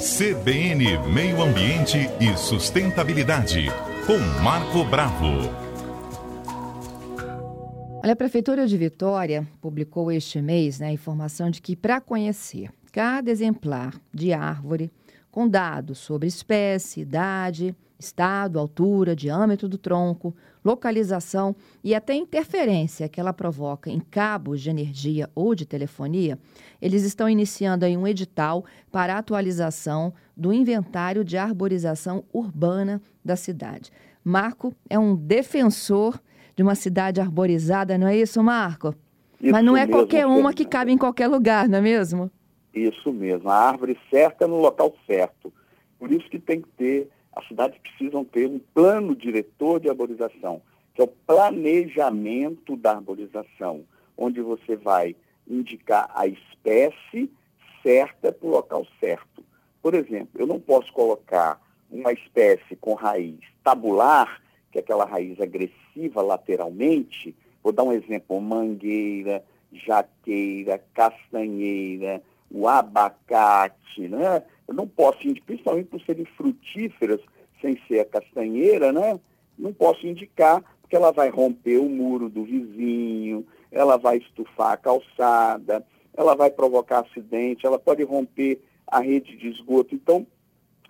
CBN Meio Ambiente e Sustentabilidade, com Marco Bravo. Olha, a Prefeitura de Vitória publicou este mês né, a informação de que, para conhecer cada exemplar de árvore, com dados sobre espécie, idade, estado, altura, diâmetro do tronco, localização e até interferência que ela provoca em cabos de energia ou de telefonia, eles estão iniciando aí um edital para atualização do inventário de arborização urbana da cidade. Marco é um defensor de uma cidade arborizada, não é isso, Marco? Isso Mas não é qualquer uma que cabe em qualquer lugar, não é mesmo? Isso mesmo, a árvore certa no local certo. Por isso que tem que ter, as cidades precisam ter um plano diretor de arborização, que é o planejamento da arborização, onde você vai indicar a espécie certa para o local certo. Por exemplo, eu não posso colocar uma espécie com raiz tabular, que é aquela raiz agressiva lateralmente, vou dar um exemplo, mangueira, jaqueira, castanheira, o abacate, né? Eu não posso, indicar, principalmente por serem frutíferas, sem ser a castanheira, né? Não posso indicar, porque ela vai romper o muro do vizinho, ela vai estufar a calçada, ela vai provocar acidente, ela pode romper a rede de esgoto. Então,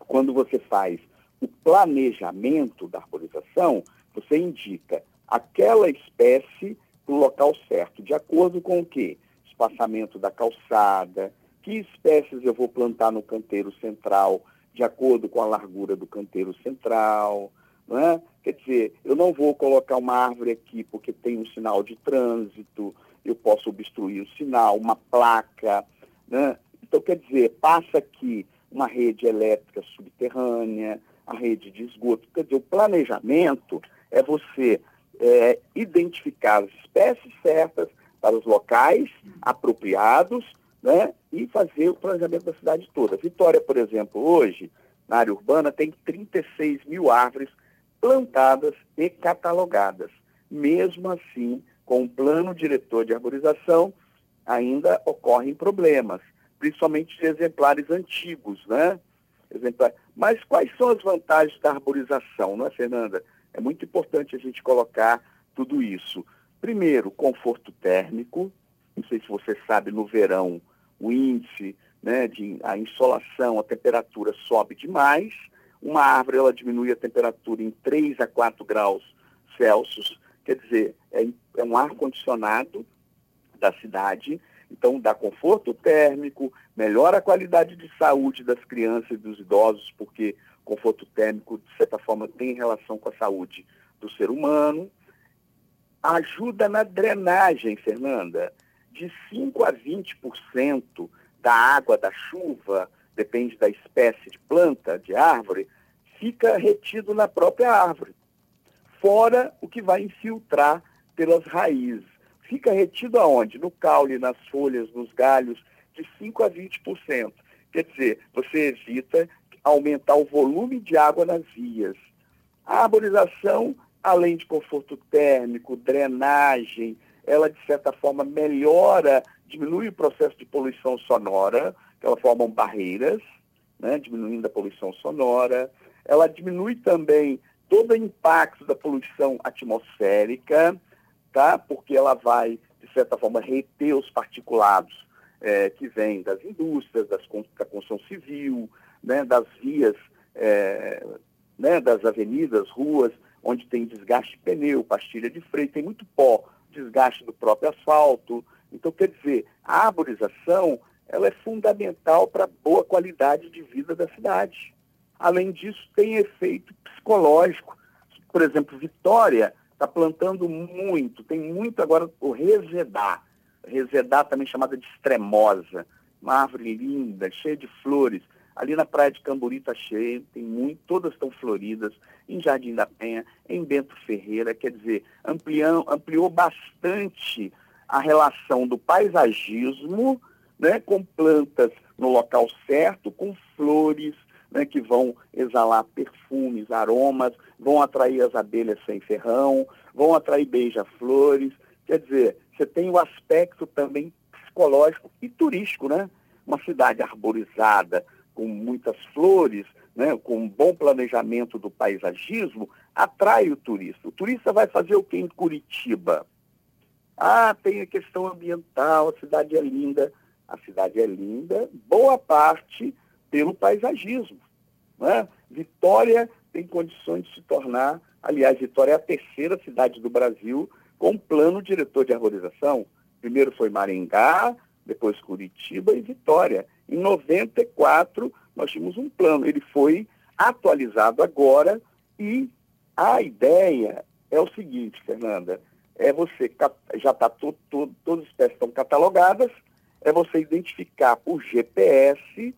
quando você faz o planejamento da arborização, você indica aquela espécie para o local certo, de acordo com o quê? Espaçamento da calçada, que espécies eu vou plantar no canteiro central, de acordo com a largura do canteiro central, não é? Quer dizer, eu não vou colocar uma árvore aqui porque tem um sinal de trânsito, eu posso obstruir o sinal, uma placa, né? Então, quer dizer, passa aqui uma rede elétrica subterrânea, a rede de esgoto. Quer dizer, o planejamento é você é, identificar as espécies certas para os locais apropriados né, e fazer o planejamento da cidade toda. Vitória, por exemplo, hoje, na área urbana, tem 36 mil árvores plantadas e catalogadas. Mesmo assim, com o plano diretor de arborização, ainda ocorrem problemas, principalmente de exemplares antigos, né? Exemplar. Mas quais são as vantagens da arborização, não é, Fernanda? É muito importante a gente colocar tudo isso. Primeiro, conforto térmico. Não sei se você sabe, no verão, o índice, né, de a insolação, a temperatura sobe demais. Uma árvore ela diminui a temperatura em 3 a 4 graus Celsius, quer dizer, é, é um ar-condicionado da cidade, então dá conforto térmico, melhora a qualidade de saúde das crianças e dos idosos, porque conforto térmico, de certa forma, tem relação com a saúde do ser humano. Ajuda na drenagem, Fernanda, de 5 a 20% da água da chuva, depende da espécie de planta, de árvore, fica retido na própria árvore. Fora o que vai infiltrar pelas raízes. Fica retido aonde? No caule, nas folhas, nos galhos, de 5 a 20%. Quer dizer, você evita aumentar o volume de água nas vias. A arborização, além de conforto térmico, drenagem, ela de certa forma melhora, diminui o processo de poluição sonora, que elas formam barreiras, né, diminuindo a poluição sonora. Ela diminui também todo o impacto da poluição atmosférica, tá? porque ela vai, de certa forma, reter os particulados é, que vêm das indústrias, das, da construção civil, né, das vias, é, né, das avenidas, ruas, onde tem desgaste de pneu, pastilha de freio, tem muito pó, desgaste do próprio asfalto. Então, quer dizer, a arborização ela é fundamental para a boa qualidade de vida da cidade. Além disso, tem efeito psicológico. Por exemplo, Vitória está plantando muito, tem muito agora o resedá. Resedá também chamada de extremosa, uma árvore linda, cheia de flores. Ali na praia de Camburi está cheio, tem muito, todas estão floridas, em Jardim da Penha, em Bento Ferreira, quer dizer, ampliou, ampliou bastante a relação do paisagismo né, com plantas no local certo, com flores né, que vão exalar perfumes, aromas, vão atrair as abelhas sem ferrão, vão atrair beija-flores. Quer dizer, você tem o aspecto também psicológico e turístico, né? Uma cidade arborizada, com muitas flores, né, com um bom planejamento do paisagismo, atrai o turista. O turista vai fazer o que em Curitiba? Ah, tem a questão ambiental, a cidade é linda. A cidade é linda, boa parte pelo paisagismo. Né? Vitória tem condições de se tornar, aliás, Vitória é a terceira cidade do Brasil com plano diretor de arborização. Primeiro foi Maringá, depois Curitiba e Vitória. Em 94, nós tínhamos um plano. Ele foi atualizado agora e a ideia é o seguinte, Fernanda, é você, já está todas as espécies estão catalogadas, é você identificar por GPS,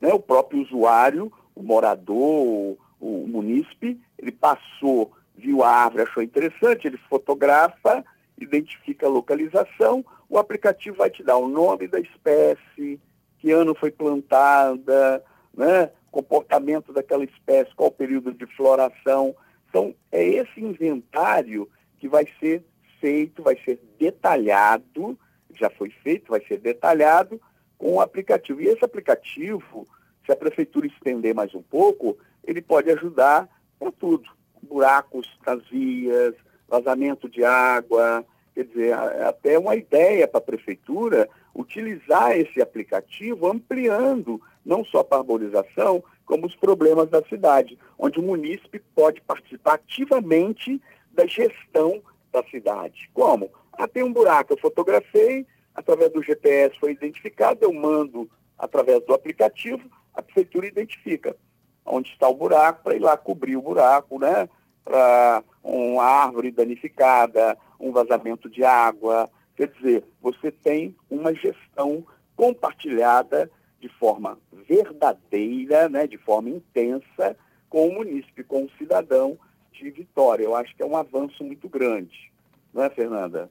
né, o próprio usuário, o morador, o, o munícipe, ele passou, viu a árvore, achou interessante, ele fotografa, identifica a localização, o aplicativo vai te dar o nome da espécie, que ano foi plantada, né, comportamento daquela espécie, qual o período de floração. Então, é esse inventário que vai ser feito, vai ser detalhado, já foi feito, vai ser detalhado com o aplicativo. E esse aplicativo, se a prefeitura estender mais um pouco, ele pode ajudar para tudo. Buracos nas vias, vazamento de água, quer dizer, até uma ideia para a prefeitura utilizar esse aplicativo ampliando não só a arborização, como os problemas da cidade, onde o munícipe pode participar ativamente da gestão da cidade. Como? Ah, tem um buraco, eu fotografei, através do GPS foi identificado, eu mando através do aplicativo, a prefeitura identifica onde está o buraco para ir lá cobrir o buraco, né? Para uma árvore danificada, um vazamento de água. Quer dizer, você tem uma gestão compartilhada de forma verdadeira, né, de forma intensa, com o munícipe, com o cidadão de Vitória. Eu acho que é um avanço muito grande, não é, Fernanda?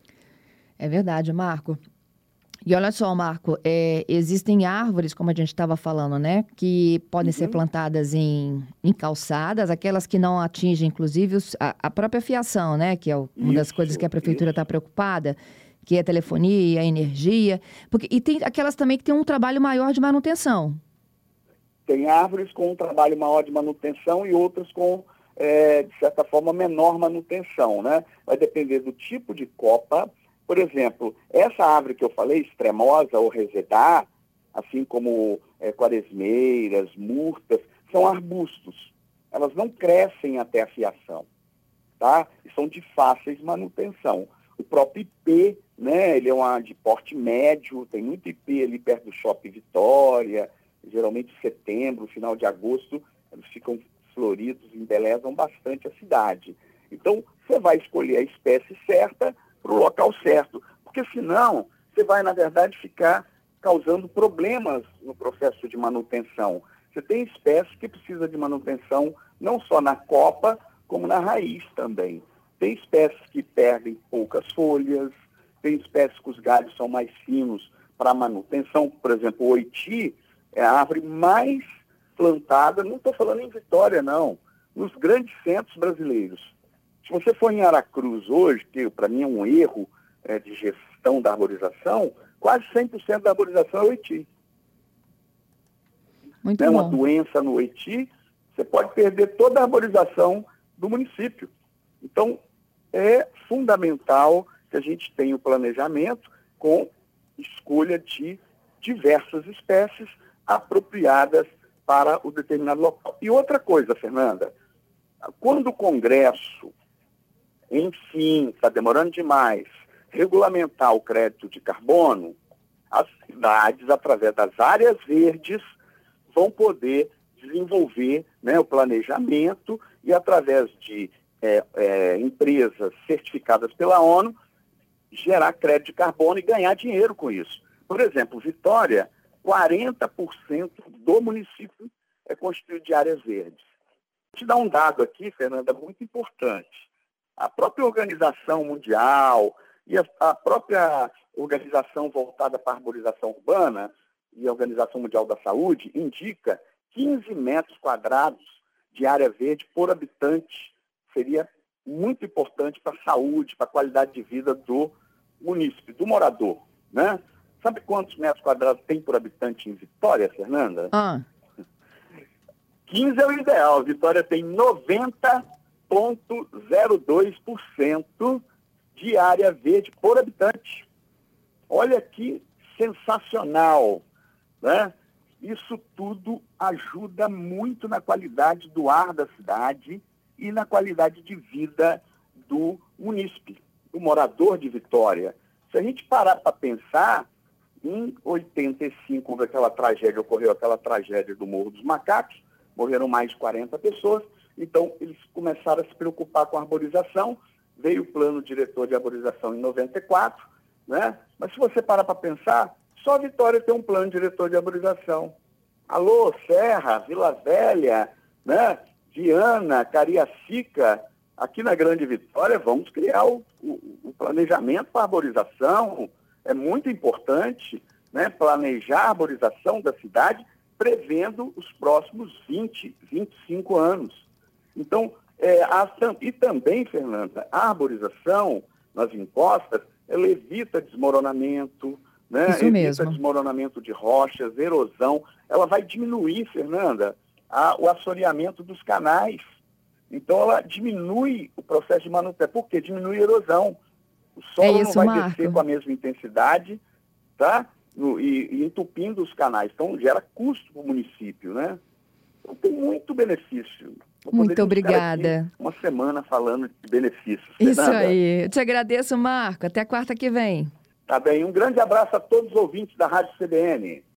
É verdade, Marco. E olha só, Marco, é, existem árvores, como a gente estava falando, né? Que podem uhum. ser plantadas em, em, calçadas, aquelas que não atingem, inclusive, os, a, a, própria fiação, né? Que é uma isso, das coisas que a prefeitura está preocupada, que é telefonia, energia. Porque, e tem aquelas também que têm um trabalho maior de manutenção. Tem árvores com um trabalho maior de manutenção e outras com é, de certa forma, menor manutenção, né? Vai depender do tipo de copa. Por exemplo, essa árvore que eu falei, extremosa ou resedar, assim como é, quaresmeiras, murtas, são arbustos. Elas não crescem até a fiação, tá? E são de fáceis manutenção. O próprio IP, né, ele é uma de porte médio, tem muito IP ali perto do Shopping Vitória, geralmente setembro, final de agosto, eles ficam floridos embelezam bastante a cidade. Então, você vai escolher a espécie certa para o local certo, porque senão você vai, na verdade, ficar causando problemas no processo de manutenção. Você tem espécies que precisam de manutenção não só na copa, como na raiz também. Tem espécies que perdem poucas folhas, tem espécies que os galhos são mais finos para manutenção. Por exemplo, o oiti é a árvore mais plantada, não estou falando em Vitória, não, nos grandes centros brasileiros. Se você for em Aracruz hoje, que para mim é um erro é, de gestão da arborização, quase 100% da arborização é Oiti. Muito é bom. uma doença no Oiti, você pode perder toda a arborização do município. Então, é fundamental que a gente tenha o planejamento com escolha de diversas espécies apropriadas para o determinado local. E outra coisa, Fernanda, quando o Congresso, enfim, está demorando demais, regulamentar o crédito de carbono, as cidades, através das áreas verdes, vão poder desenvolver né, o planejamento e, através de é, é, empresas certificadas pela ONU, gerar crédito de carbono e ganhar dinheiro com isso. Por exemplo, Vitória 40% do município é constituído de áreas verdes. Vou te dar um dado aqui, Fernanda, muito importante. A própria Organização Mundial e a, a própria organização voltada para a arborização urbana e a Organização Mundial da Saúde indica 15 metros quadrados de área verde por habitante seria muito importante para a saúde, para a qualidade de vida do município, do morador, né? Sabe quantos metros quadrados tem por habitante em Vitória, Fernanda? Ah. 15 é o ideal. Vitória tem 90,02% de área verde por habitante. Olha que sensacional, né? Isso tudo ajuda muito na qualidade do ar da cidade e na qualidade de vida do munícipe, do morador de Vitória. Se a gente parar para pensar, em 85, quando aquela tragédia ocorreu, aquela tragédia do Morro dos Macacos, morreram mais de 40 pessoas, então eles começaram a se preocupar com a arborização, veio o plano diretor de arborização em 94, né? Mas se você parar para pensar, só Vitória tem um plano diretor de arborização. Alô, Serra, Vila Velha, né? Viana, Cariacica, aqui na Grande Vitória, vamos criar o, o, o planejamento para arborização. É muito importante né, planejar a arborização da cidade prevendo os próximos 20, 25 anos. Então, é, a, e também, Fernanda, a arborização nas encostas, ela evita desmoronamento, né? Isso evita mesmo. desmoronamento de rochas, erosão. Ela vai diminuir, Fernanda, a, o assoreamento dos canais. Então, ela diminui o processo de manutenção. Por quê? Diminui a erosão. O solo É isso, não vai Marco. descer com a mesma intensidade, tá? No- e, e entupindo os canais. Então, gera custo para o município, né? Então, tem muito benefício. Muito obrigada. Uma semana falando de benefícios. Isso Fernanda. aí. Eu te agradeço, Marco. Até quarta que vem. Tá bem. Um grande abraço a todos os ouvintes da Rádio CBN.